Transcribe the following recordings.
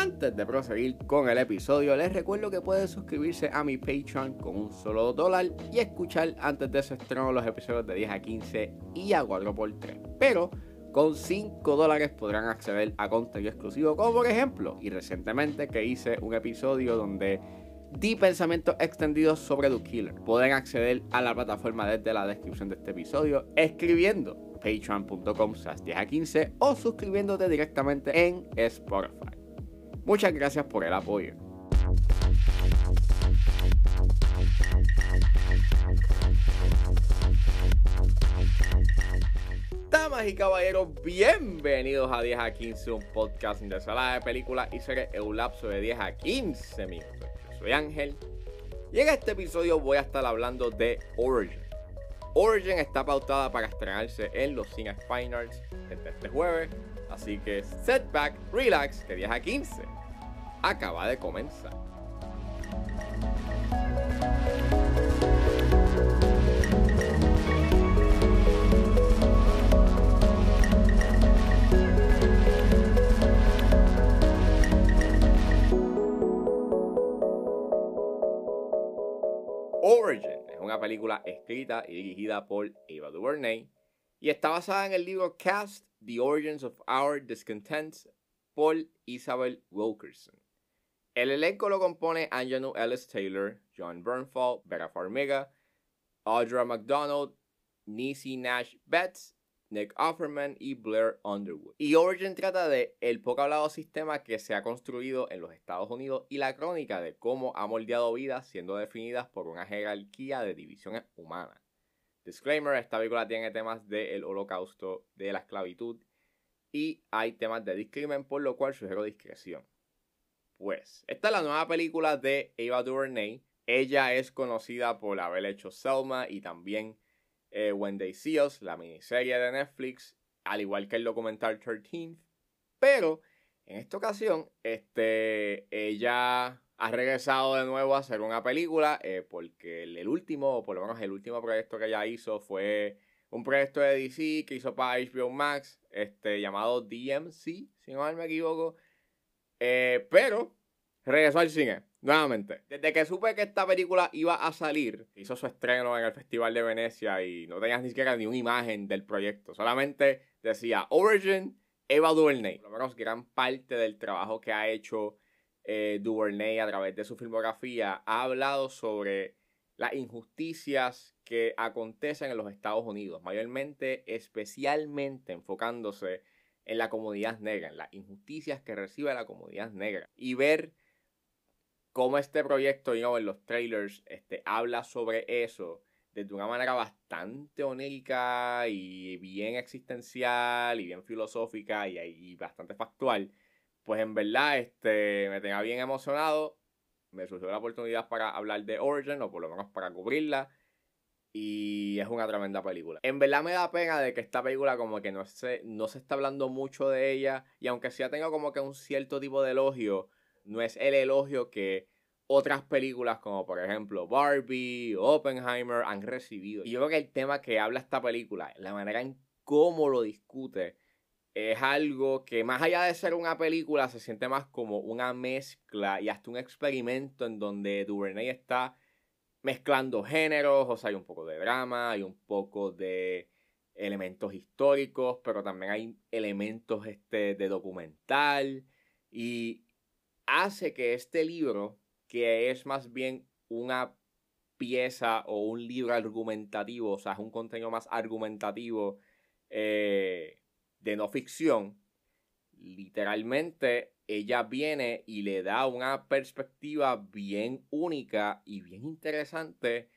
Antes de proseguir con el episodio, les recuerdo que pueden suscribirse a mi Patreon con un solo dólar y escuchar antes de ese estreno los episodios de 10 a 15 y a 4x3. Pero con 5 dólares podrán acceder a contenido exclusivo, como por ejemplo, y recientemente que hice un episodio donde di pensamientos extendidos sobre The Killer. Pueden acceder a la plataforma desde la descripción de este episodio escribiendo patreon.com 10 a 15 o suscribiéndote directamente en Spotify. Muchas gracias por el apoyo. Damas y caballeros, bienvenidos a 10 a 15, un podcast de sala de películas y series en un lapso de 10 a 15 minutos. Yo soy Ángel y en este episodio voy a estar hablando de Origin. Origin está pautada para estrenarse en los Cine Fine desde este jueves, así que setback, relax, que 10 a 15 acaba de comenzar. Origin es una película escrita y dirigida por Ava DuVernay y está basada en el libro Cast The Origins of Our Discontents por Isabel Wilkerson. El elenco lo compone Angelou Ellis Taylor, John Bernfall, Vera Farmiga, Audra McDonald, Niecy Nash Betts, Nick Offerman y Blair Underwood. Y Origin trata de el poco hablado sistema que se ha construido en los Estados Unidos y la crónica de cómo ha moldeado vidas siendo definidas por una jerarquía de divisiones humanas. Disclaimer, esta película tiene temas del holocausto, de la esclavitud y hay temas de discrimen, por lo cual sugiero discreción. Pues, esta es la nueva película de Ava DuVernay. Ella es conocida por haber hecho Selma y también eh, When They See Us, la miniserie de Netflix, al igual que el documental 13 Pero, en esta ocasión, este, ella ha regresado de nuevo a hacer una película eh, porque el, el, último, o por lo menos el último proyecto que ella hizo fue un proyecto de DC que hizo para HBO Max este, llamado DMC, si no me equivoco. Eh, pero regresó al cine, nuevamente. Desde que supe que esta película iba a salir, hizo su estreno en el Festival de Venecia y no tenías ni siquiera ni una imagen del proyecto. Solamente decía Origin, Eva DuVernay. Por lo menos gran parte del trabajo que ha hecho eh, DuVernay a través de su filmografía ha hablado sobre las injusticias que acontecen en los Estados Unidos, mayormente, especialmente enfocándose en la comunidad negra, en las injusticias que recibe la comunidad negra. Y ver cómo este proyecto, know, en los trailers, este, habla sobre eso de una manera bastante onírica y bien existencial y bien filosófica y, y, bastante factual, pues en verdad este, me tenía bien emocionado. Me surgió la oportunidad para hablar de Origin, o por lo menos para cubrirla. Y es una tremenda película. En verdad me da pena de que esta película como que no se, no se está hablando mucho de ella. Y aunque sí tenido como que un cierto tipo de elogio, no es el elogio que otras películas como por ejemplo Barbie, Oppenheimer han recibido. Y yo creo que el tema que habla esta película, la manera en cómo lo discute, es algo que más allá de ser una película se siente más como una mezcla y hasta un experimento en donde Duvernay está mezclando géneros, o sea, hay un poco de drama, hay un poco de elementos históricos, pero también hay elementos este, de documental y hace que este libro, que es más bien una pieza o un libro argumentativo, o sea, es un contenido más argumentativo eh, de no ficción, literalmente ella viene y le da una perspectiva bien única y bien interesante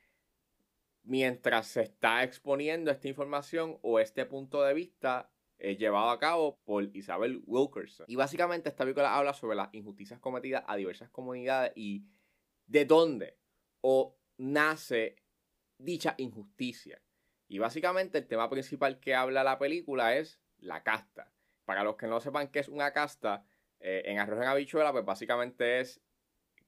mientras se está exponiendo esta información o este punto de vista eh, llevado a cabo por Isabel Wilkerson. Y básicamente esta película habla sobre las injusticias cometidas a diversas comunidades y de dónde o nace dicha injusticia. Y básicamente el tema principal que habla la película es la casta. Para los que no sepan qué es una casta, eh, en arroz en habichuela, pues básicamente es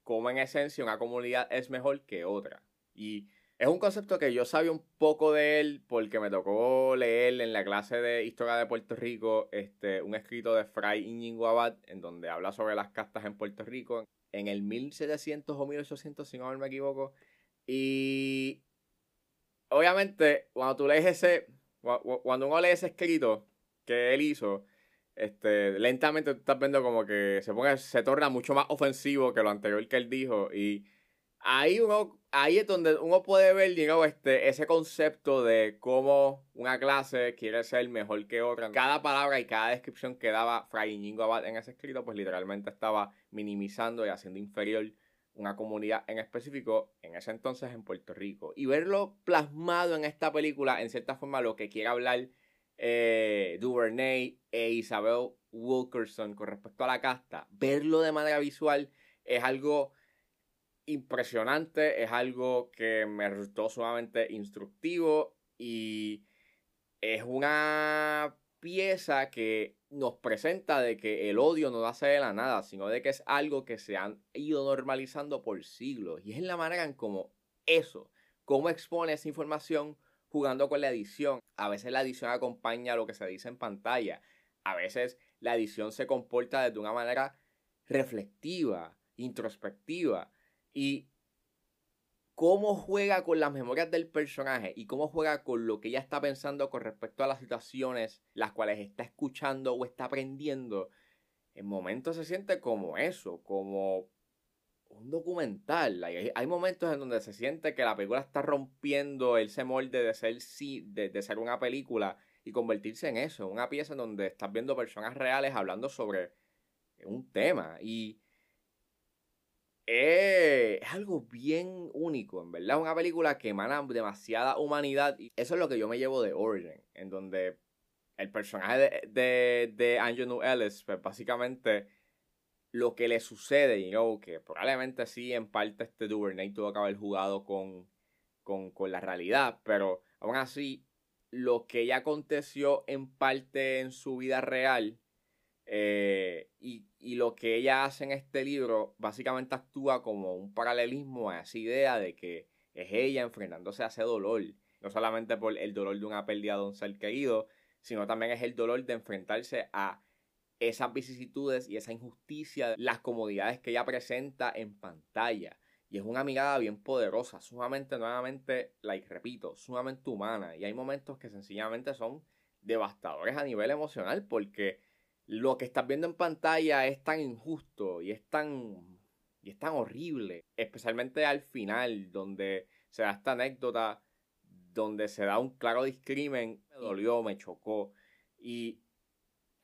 como en esencia una comunidad es mejor que otra. Y Es un concepto que yo sabía un poco de él porque me tocó leer en la clase de Historia de Puerto Rico este, un escrito de Fray Íñigo en donde habla sobre las castas en Puerto Rico en el 1700 o 1800, si no me equivoco. Y obviamente, cuando tú lees ese, cuando uno lee ese escrito que él hizo, este, lentamente tú estás viendo como que se pone, se torna mucho más ofensivo que lo anterior que él dijo. Y ahí uno, ahí es donde uno puede ver, digamos, este, ese concepto de cómo una clase quiere ser mejor que otra. Cada palabra y cada descripción que daba Fray Íñigo Abad en ese escrito, pues literalmente estaba minimizando y haciendo inferior una comunidad en específico en ese entonces en Puerto Rico. Y verlo plasmado en esta película, en cierta forma, lo que quiere hablar eh, Duvernay e Isabel Wilkerson con respecto a la casta, verlo de manera visual es algo impresionante, es algo que me resultó sumamente instructivo y es una pieza que nos presenta de que el odio no nace de la nada, sino de que es algo que se han ido normalizando por siglos. Y es en la manera en como eso, cómo expone esa información jugando con la edición. A veces la edición acompaña lo que se dice en pantalla. A veces la edición se comporta de una manera reflectiva, introspectiva. Y cómo juega con las memorias del personaje y cómo juega con lo que ella está pensando con respecto a las situaciones las cuales está escuchando o está aprendiendo, en momentos se siente como eso, como un documental. Hay, momentos en donde se siente que la película está rompiendo ese molde de ser, de, de ser una película y convertirse en eso, una pieza en donde estás viendo personas reales hablando sobre un tema. Y es, algo bien único, en verdad. Una película que emana demasiada humanidad. Y eso es lo que yo me llevo de Origin, en donde el personaje de, de, de Ellis, pues básicamente lo que le sucede, y know, que probablemente sí, en parte este Duvernay tuvo que haber jugado con, con, con la realidad, pero aún así, lo que ya aconteció en parte en su vida real eh, y, y, lo que ella hace en este libro básicamente actúa como un paralelismo a esa idea de que es ella enfrentándose a ese dolor. No solamente por el dolor de una pérdida de un ser querido, sino también es el dolor de enfrentarse a esas vicisitudes y esa injusticia, las comodidades que ella presenta en pantalla. Y es una mirada bien poderosa, sumamente, nuevamente, like, repito, sumamente humana. Y hay momentos que sencillamente son devastadores a nivel emocional porque lo que estás viendo en pantalla es tan injusto y es tan, y es tan horrible, especialmente al final, donde se da esta anécdota, donde se da un claro discrimen, me dolió, me chocó, y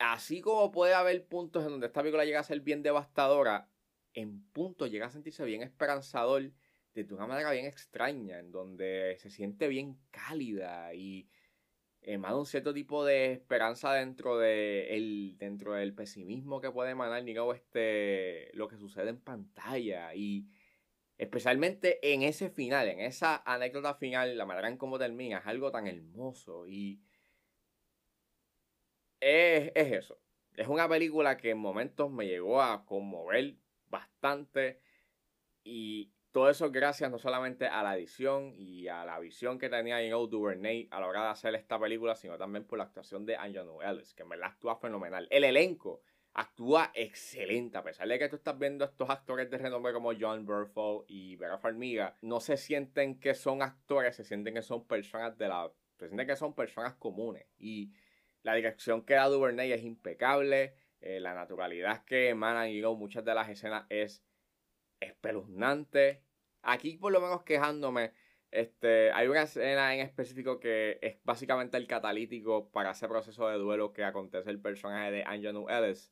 así como puede haber puntos en donde esta película llega a ser bien devastadora, en puntos llega a sentirse bien esperanzador de una manera bien extraña, en donde se siente bien cálida y emana un cierto tipo de esperanza dentro, de el, dentro del pesimismo que puede emanar este, lo que sucede en pantalla. Y especialmente en ese final, en esa anécdota final, la manera en cómo termina, es algo tan hermoso. Y es, es eso. Es una película que en momentos me llegó a conmover bastante. Y todo eso gracias no solamente a la edición y a la visión que tenía Joe Duvernay a la hora de hacer esta película, sino también por la actuación de Angelo Ellis, que en verdad actúa fenomenal. El elenco actúa excelente, a pesar de que tú estás viendo estos actores de renombre como John Burfall y Vera Farmiga, no se sienten que son actores, se sienten que son personas de la... se sienten que son personas comunes. Y la dirección que da Duvernay es impecable, eh, la naturalidad que emanan y muchas de las escenas es espeluznante. Aquí, por lo menos quejándome, este, hay una escena en específico que es básicamente el catalítico para ese proceso de duelo que acontece el personaje de Angelou Ellis.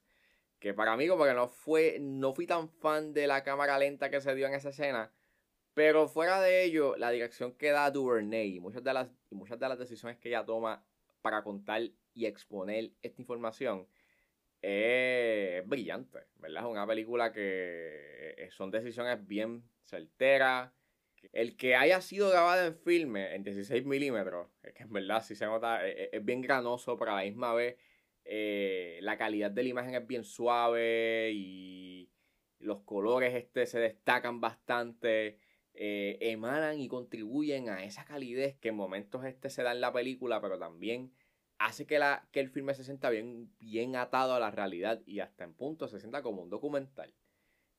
Que para mí, como que no fue, no fui tan fan de la cámara lenta que se dio en esa escena. Pero fuera de ello, la dirección que da Duvernay y muchas de las, muchas de las decisiones que ella toma para contar y exponer esta información es brillante, ¿verdad? Es una película que eh, son decisiones bien certeras. El que haya sido grabado en filme en 16 milímetros, que en verdad si se nota, e, e, es, bien granoso, pero a la misma vez eh, la calidad de la imagen es bien suave y los colores este se destacan bastante. eh, emanan y contribuyen a esa calidez que en momentos este se da en la película, pero también hace que, la, que el filme se sienta bien, bien atado a la realidad y hasta en punto se sienta como un documental.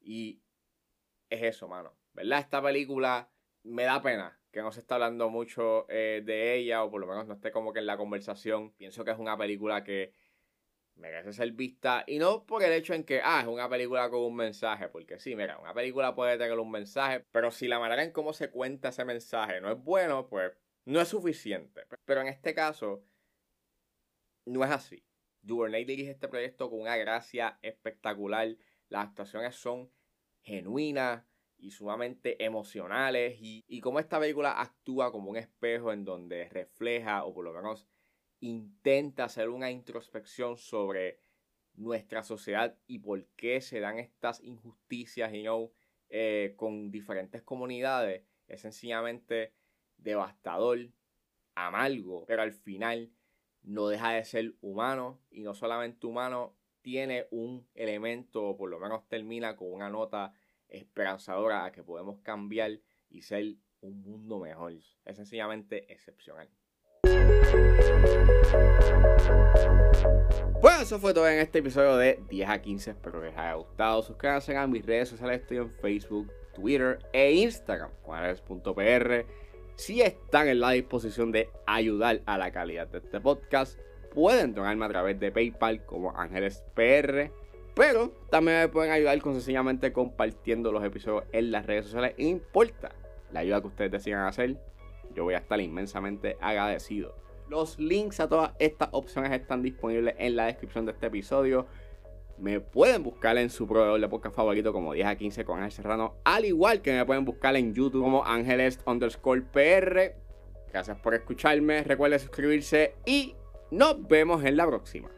Y es eso, mano. ¿Verdad? Esta película me da pena que no se está hablando mucho eh, de ella o por lo menos no esté como que en la conversación. Pienso que es una película que merece ser vista y no por el hecho en que, ah, es una película con un mensaje, porque sí, mira, una película puede tener un mensaje, pero si la manera en cómo se cuenta ese mensaje no es bueno, pues no es suficiente. Pero en este caso, no es así. Duvernay dirige este proyecto con una gracia espectacular. Las actuaciones son genuinas y sumamente emocionales. Y, y esta película actúa como un espejo en donde refleja, o por lo menos intenta hacer una introspección sobre nuestra sociedad y por qué se dan estas injusticias you eh, con diferentes comunidades. Es sencillamente devastador, amargo, pero al final no deja de ser humano y no solamente humano, tiene un elemento, o por lo menos termina con una nota esperanzadora a que podemos cambiar y ser un mundo mejor. Es sencillamente excepcional. Pues eso fue todo en este episodio de 10 a 15. Espero que les haya gustado. Suscríbanse a mis redes sociales. Estoy en Facebook, Twitter e Instagram. Juanes.pr si están en la disposición de ayudar a la calidad de este podcast, pueden donarme a través de PayPal como Ángeles PR. Pero también me pueden ayudar con sencillamente compartiendo los episodios en las redes sociales. No importa la ayuda que ustedes decidan hacer, yo voy a estar inmensamente agradecido. Los links a todas estas opciones están disponibles en la descripción de este episodio. Me pueden buscar en su proveedor de podcast favorito como 10 a 15 con Ángel Serrano, al igual que me pueden buscar en YouTube como Ángeles underscore PR. Gracias por escucharme, recuerden suscribirse y nos vemos en la próxima.